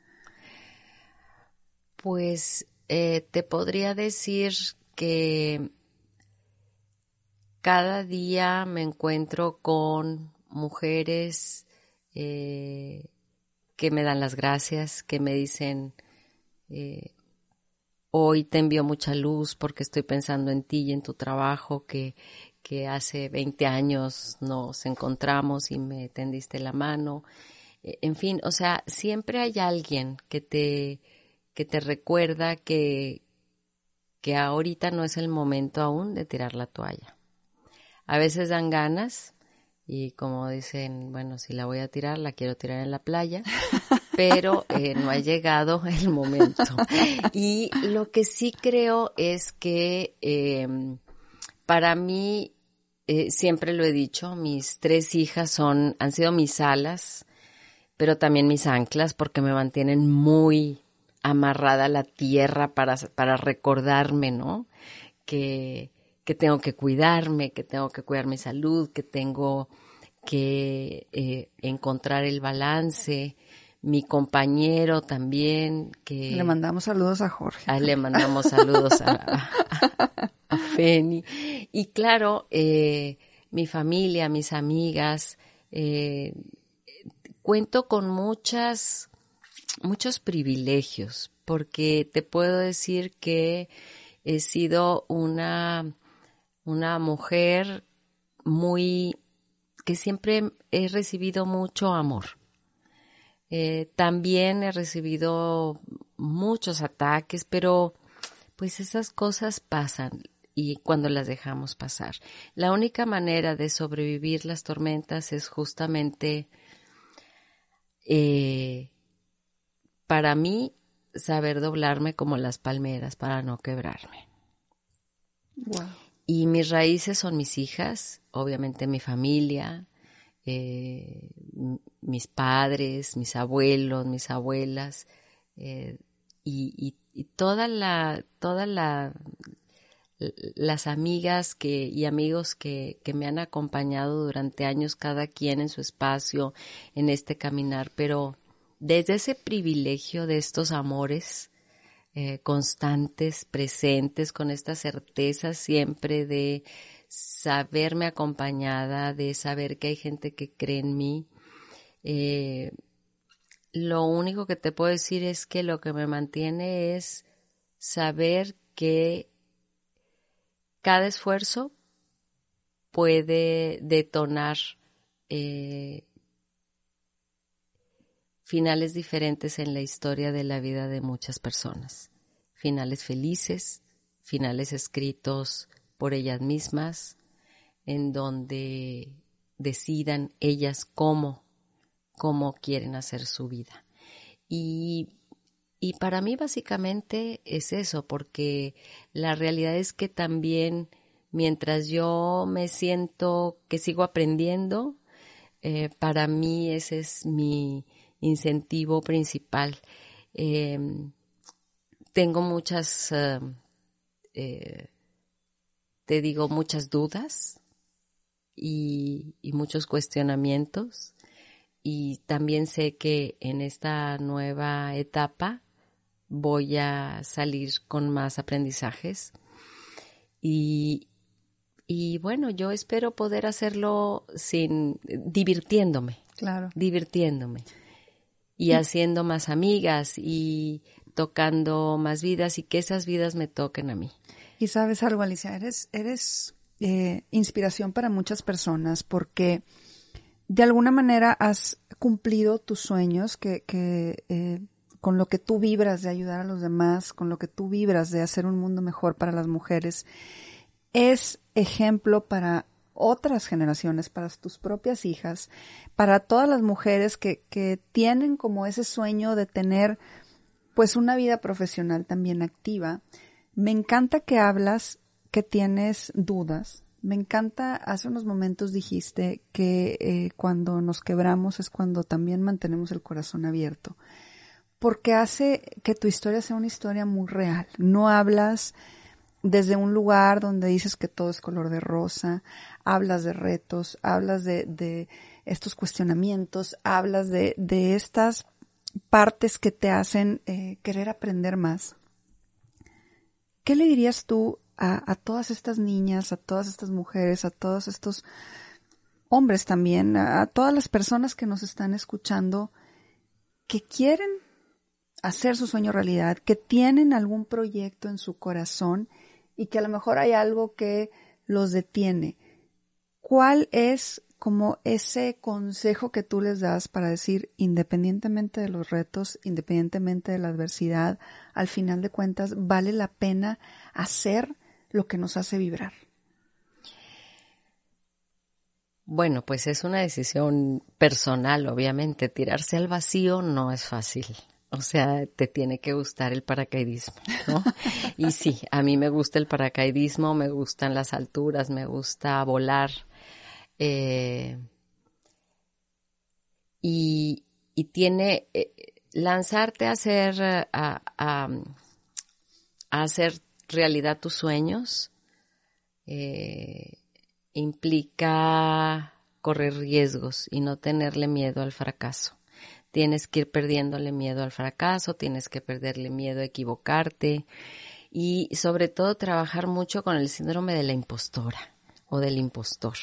Pues eh, te podría decir que cada día me encuentro con mujeres eh, que me dan las gracias, que me dicen, eh, hoy te envío mucha luz porque estoy pensando en ti y en tu trabajo, que, hace 20 años nos encontramos y me tendiste la mano. En fin, o sea, siempre hay alguien que te, que te recuerda que, que ahorita no es el momento aún de tirar la toalla. A veces dan ganas, y como dicen, bueno, si la voy a tirar, la quiero tirar en la playa, pero eh, no ha llegado el momento. Y lo que sí creo es que em, para mí, eh, siempre lo he dicho, mis tres hijas son, han sido mis alas, pero también mis anclas, porque me mantienen muy amarrada a la tierra para, para recordarme, ¿no? Que, que tengo que cuidarme, que tengo que cuidar mi salud, que tengo que eh, encontrar el balance. Mi compañero también, que... Le mandamos saludos a Jorge. Ah, le mandamos saludos a, a, Feni. Y claro, eh, mi familia, mis amigas, eh, cuento con muchas, muchos privilegios, porque te puedo decir que he sido una, una mujer muy que siempre he recibido mucho amor. Eh, también he recibido muchos ataques, pero pues esas cosas pasan y cuando las dejamos pasar. La única manera de sobrevivir las tormentas es justamente eh, para mí saber doblarme como las palmeras para no quebrarme. Y mis raíces son mis hijas, obviamente mi familia, eh, mis padres, mis abuelos, mis abuelas, eh, y, toda la, toda la, las amigas que, y amigos que, que me han acompañado durante años, cada quien en su espacio, en este caminar, pero desde ese privilegio de estos amores, eh, constantes, presentes, con esta certeza siempre de saberme acompañada, de saber que hay gente que cree en mí. Eh, lo único que te puedo decir es que lo que me mantiene es saber que cada esfuerzo puede detonar eh, finales diferentes en la historia de la vida de muchas personas. Finales felices, finales escritos por ellas mismas, en donde decidan ellas cómo, cómo quieren hacer su vida. Y, y para mí básicamente es eso, porque la realidad es que también mientras yo me siento que sigo aprendiendo, eh, para mí ese es mi, incentivo principal. Em, tengo muchas, eh, eh, te digo, muchas dudas y, muchos cuestionamientos. Y también sé que en esta nueva etapa voy a salir con más aprendizajes. Y, y bueno, yo espero poder hacerlo sin divirtiéndome. Claro. Divirtiéndome y haciendo más amigas y tocando más vidas y que esas vidas me toquen a mí. Y sabes algo, Alicia, eres, eres eh, inspiración para muchas personas porque de alguna manera has cumplido tus sueños que, que eh, con lo que tú vibras de ayudar a los demás, con lo que tú vibras de hacer un mundo mejor para las mujeres, es ejemplo para otras generaciones, para tus propias hijas, para todas las mujeres que, que tienen como ese sueño de tener pues una vida profesional también activa. Me encanta que hablas que tienes dudas. Me encanta, hace unos momentos dijiste que eh, cuando nos quebramos es cuando también mantenemos el corazón abierto, porque hace que tu historia sea una historia muy real. No hablas desde un lugar donde dices que todo es color de rosa, hablas de retos, hablas de, estos cuestionamientos, hablas de, estas partes que te hacen eh, querer aprender más. ¿Qué le dirías tú a, todas estas niñas, a todas estas mujeres, a todos estos hombres también, a, todas las personas que nos están escuchando, que quieren hacer su sueño realidad, que tienen algún proyecto en su corazón y que a lo mejor hay algo que los detiene. ¿Cuál es como ese consejo que tú les das para decir, independientemente de los retos, independientemente de la adversidad, al final de cuentas vale la pena hacer lo que nos hace vibrar? Bueno, pues es una decisión personal, obviamente. Tirarse al vacío no es fácil. O sea, te tiene que gustar el paracaidismo, ¿no? y sí, a mí me gusta el paracaidismo, me gustan las alturas, me gusta volar, eh, y, tiene eh, lanzarte a hacer a, hacer realidad tus sueños eh, implica correr riesgos y no tenerle miedo al fracaso. Tienes que ir perdiéndole miedo al fracaso, tienes que perderle miedo a equivocarte y sobre todo trabajar mucho con el síndrome de la impostora o del impostor.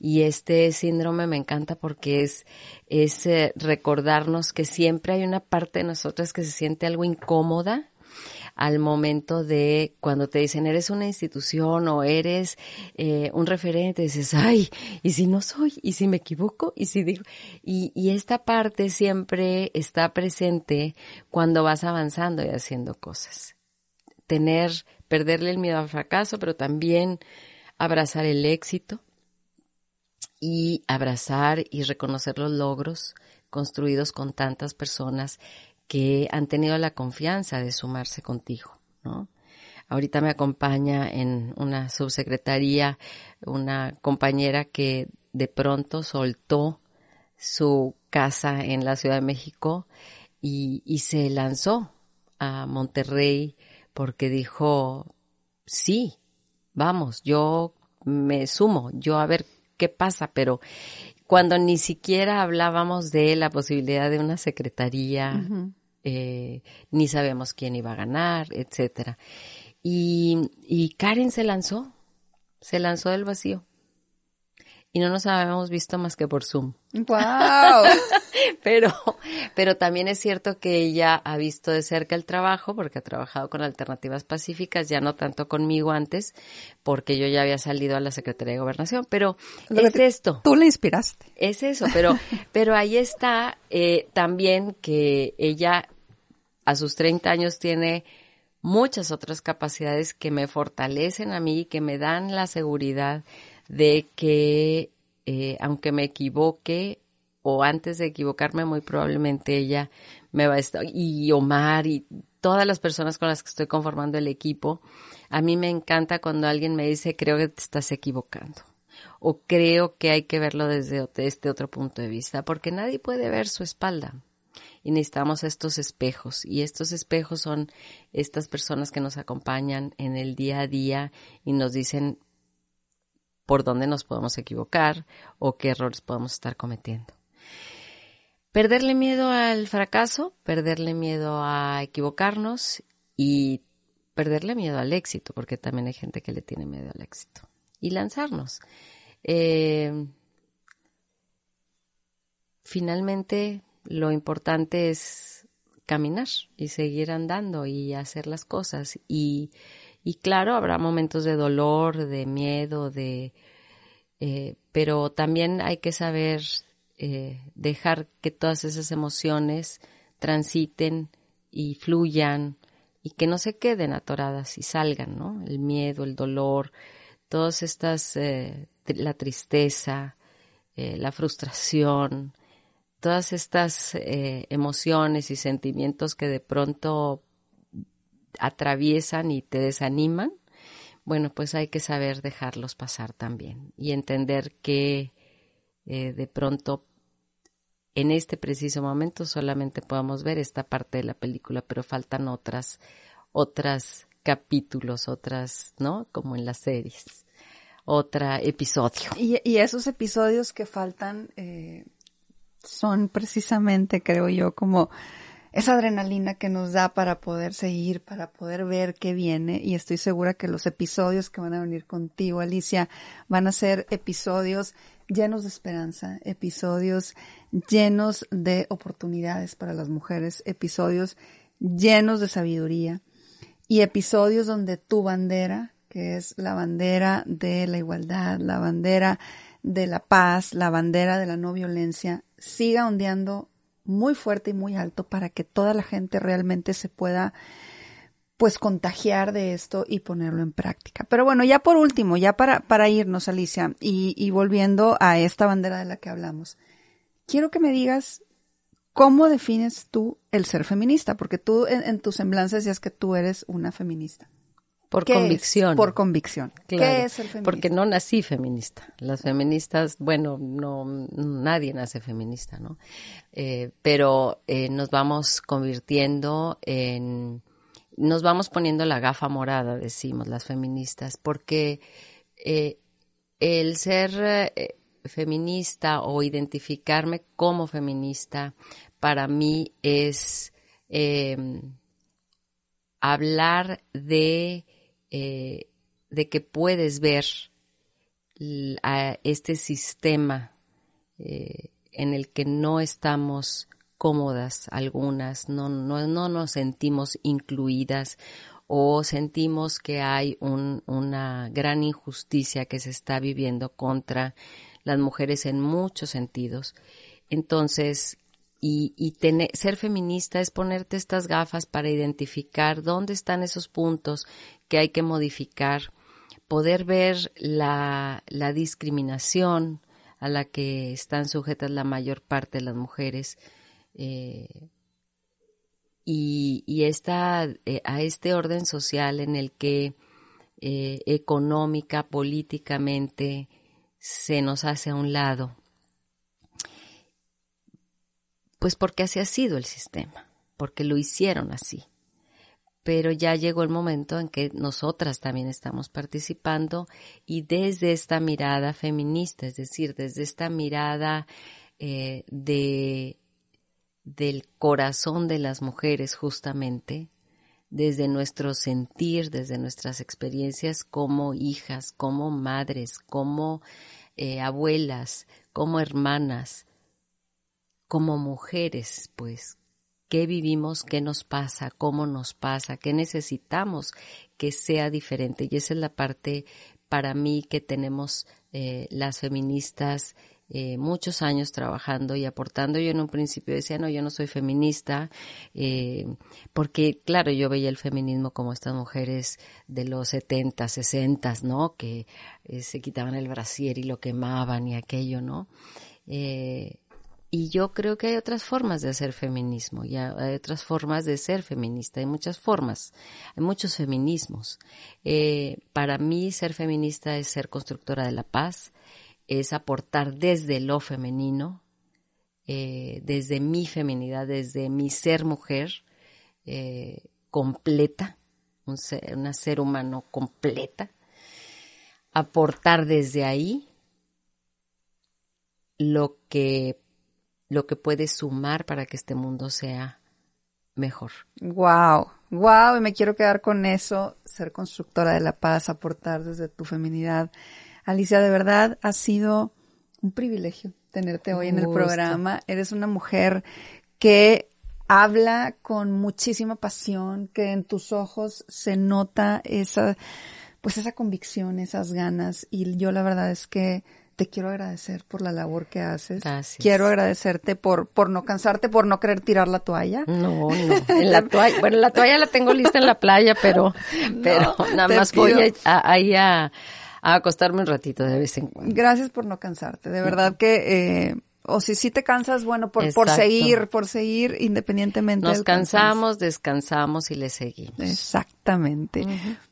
Y este síndrome me encanta porque es, es eh, recordarnos que siempre hay una parte de nosotros que se siente algo incómoda al momento de cuando te dicen eres una institución o eres eh, un referente, dices, ay, ¿y si no soy? ¿Y si me equivoco? ¿Y si digo? Y, y esta parte siempre está presente cuando vas avanzando y haciendo cosas. Tener, perderle el miedo al fracaso, pero también abrazar el éxito y abrazar y reconocer los logros construidos con tantas personas que han tenido la confianza de sumarse contigo, ¿no? Ahorita me acompaña en una subsecretaría una compañera que de pronto soltó su casa en la Ciudad de México y, se lanzó a Monterrey porque dijo, sí, vamos, yo me sumo, yo a ver qué pasa, pero cuando ni siquiera hablábamos de la posibilidad de una secretaría, eh, ni sabemos quién iba a ganar, etcétera. Y, y Karen se lanzó, se lanzó del vacío y no nos habíamos visto más que por Zoom. ¡Wow! pero, pero también es cierto que ella ha visto de cerca el trabajo porque ha trabajado con alternativas pacíficas, ya no tanto conmigo antes, porque yo ya había salido a la Secretaría de Gobernación, pero es esto. Tú le inspiraste. Es eso, pero, pero ahí está eh, también que ella a sus 30 años tiene muchas otras capacidades que me fortalecen a mí y que me dan la seguridad de que eh, aunque me equivoque o antes de equivocarme muy probablemente ella me va a estar y Omar y todas las personas con las que estoy conformando el equipo, a mí me encanta cuando alguien me dice creo que te estás equivocando o creo que hay que verlo desde este otro punto de vista porque nadie puede ver su espalda. Y necesitamos estos espejos y estos espejos son estas personas que nos acompañan en el día a día y nos dicen por dónde nos podemos equivocar o qué errores podemos estar cometiendo. Perderle miedo al fracaso, perderle miedo a equivocarnos y perderle miedo al éxito, porque también hay gente que le tiene miedo al éxito. Y lanzarnos. Eh, finalmente, lo importante es caminar y seguir andando y hacer las cosas. Y y claro, habrá momentos de dolor, de miedo, de, eh, pero también hay que saber eh, dejar que todas esas emociones transiten y fluyan y que no se queden atoradas y salgan, ¿no? El miedo, el dolor, todas estas, eh, la tristeza, la frustración, todas estas emociones y sentimientos que de pronto atraviesan y te desaniman, bueno, pues hay que saber dejarlos pasar también y entender que de pronto en este preciso momento solamente podamos ver esta parte de la película, pero faltan otras, otras capítulos, otras, ¿no? Como en las series, otro episodio. Y, esos episodios que faltan eh, son precisamente, creo yo, como esa adrenalina que nos da para poder seguir, para poder ver qué viene. Y estoy segura que los episodios que van a venir contigo, Alicia, van a ser episodios llenos de esperanza, episodios llenos de oportunidades para las mujeres, episodios llenos de sabiduría y episodios donde tu bandera, que es la bandera de la igualdad, la bandera de la paz, la bandera de la no violencia, siga ondeando muy fuerte y muy alto para que toda la gente realmente se pueda pues contagiar de esto y ponerlo en práctica. Pero bueno, ya por último, ya para, para irnos, Alicia, y, volviendo a esta bandera de la que hablamos, quiero que me digas cómo defines tú el ser feminista, porque tú en, tus semblanzas decías que tú eres una feminista. Por convicción. Por convicción. ¿Qué es el feminismo? Porque no nací feminista. Las feministas, bueno, no, nadie nace feminista, ¿no? Eh, pero eh, nos vamos convirtiendo en nos vamos poniendo la gafa morada, decimos las feministas, porque eh, el ser feminista o identificarme como feminista para mí es hablar de, eh, de que puedes ver a este sistema en el que no estamos cómodas algunas, no, no, no nos sentimos incluidas o sentimos que hay un, una gran injusticia que se está viviendo contra las mujeres en muchos sentidos. Entonces, y, ser feminista es ponerte estas gafas para identificar dónde están esos puntos que hay que modificar, poder ver la, discriminación a la que están sujetas la mayor parte de las mujeres, eh, y, esta, eh, a este orden social en el que eh, económica, políticamente, se nos hace a un lado. Pues porque así ha sido el sistema, porque lo hicieron así. Pero ya llegó el momento en que nosotras también estamos participando y desde esta mirada feminista, es decir, desde esta mirada de del corazón de las mujeres justamente, desde nuestro sentir, desde nuestras experiencias como hijas, como madres, como eh, abuelas, como hermanas, como mujeres, pues, qué vivimos, qué nos pasa, cómo nos pasa, qué necesitamos que sea diferente. Y esa es la parte para mí que tenemos eh, las feministas eh, muchos años trabajando y aportando. Yo en un principio decía, no, yo no soy feminista, eh, porque claro, yo veía el feminismo como estas mujeres de los 70, 60, ¿no? Que eh, se quitaban el brasier y lo quemaban y aquello, ¿no? Y yo creo que hay otras formas de hacer feminismo, y hay otras formas de ser feminista, hay muchas formas, hay muchos feminismos. para mí ser feminista es ser constructora de la paz, es aportar desde lo femenino, eh, desde mi feminidad, desde mi ser mujer eh, completa, un una ser humano completa, aportar desde ahí lo que, lo que puede sumar para que este mundo sea mejor. Wow, wow, y me quiero quedar con eso, ser constructora de la paz, aportar desde tu feminidad Alicia, de verdad ha sido un privilegio tenerte hoy en el programa. Eres una mujer que habla con muchísima pasión, que en tus ojos se nota esa, pues esa convicción, esas ganas. Y yo la verdad es que te quiero agradecer por la labor que haces. Gracias. Quiero agradecerte por, por no cansarte, por no querer tirar la toalla. No, no. En la toalla, bueno, la toalla la tengo lista en la playa, pero, pero nada más voy a, ahí a, a, acostarme un ratito de vez en cuando. Gracias por no cansarte. De verdad que, eh, o si sí te cansas, bueno, por, por seguir, por seguir independientemente. Nos cansamos, descansamos y le seguimos. Exactamente.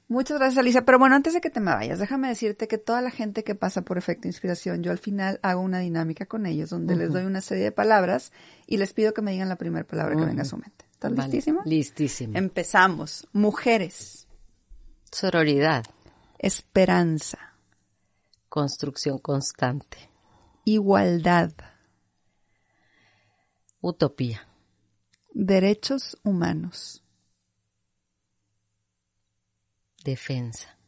Muchas gracias, Alicia. Pero bueno, antes de que te me vayas, déjame decirte que toda la gente que pasa por efecto inspiración, yo al final hago una dinámica con ellos donde les doy una serie de palabras y les pido que me digan la primera palabra que venga a su mente. ¿Estás vale. listísima? Listísima. Empezamos. Mujeres. Sororidad. Esperanza. Construcción constante. Igualdad. Utopía. Derechos humanos. Defensa.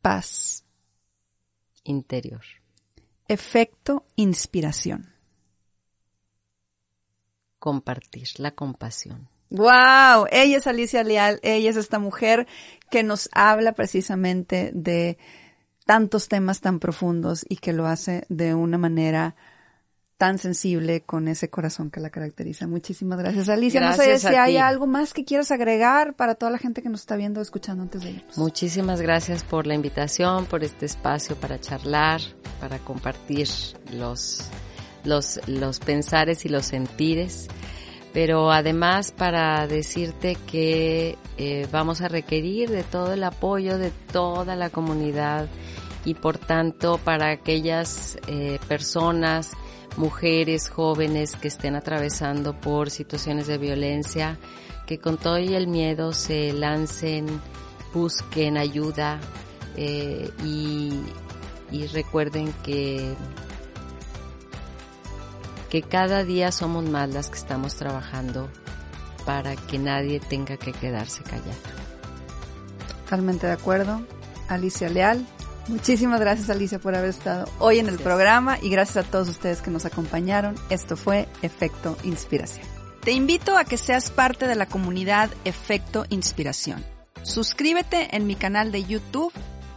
Paz. Interior. Efecto inspiración. Compartir la compasión. Wow, ella es Alicia Leal, ella es esta mujer que nos habla precisamente de tantos temas tan profundos y que lo hace de una manera tan sensible con ese corazón que la caracteriza. Muchísimas gracias, Alicia. Gracias no sé si hay ti. algo más que quieras agregar para toda la gente que nos está viendo o escuchando antes de irnos. Muchísimas gracias por la invitación, por este espacio para charlar, para compartir los, los, los pensares y los sentires pero además para decirte que eh, vamos a requerir de todo el apoyo de toda la comunidad y por tanto para aquellas eh, personas, mujeres, jóvenes que estén atravesando por situaciones de violencia, que con todo y el miedo se lancen, busquen ayuda eh, y, y recuerden que que cada día somos más las que estamos trabajando para que nadie tenga que quedarse callado. Totalmente de acuerdo. Alicia Leal. Muchísimas gracias Alicia por haber estado hoy en el gracias. programa y gracias a todos ustedes que nos acompañaron. Esto fue Efecto Inspiración. Te invito a que seas parte de la comunidad Efecto Inspiración. Suscríbete en mi canal de YouTube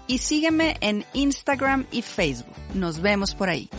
y sígueme en Instagram y Facebook. Nos vemos por ahí.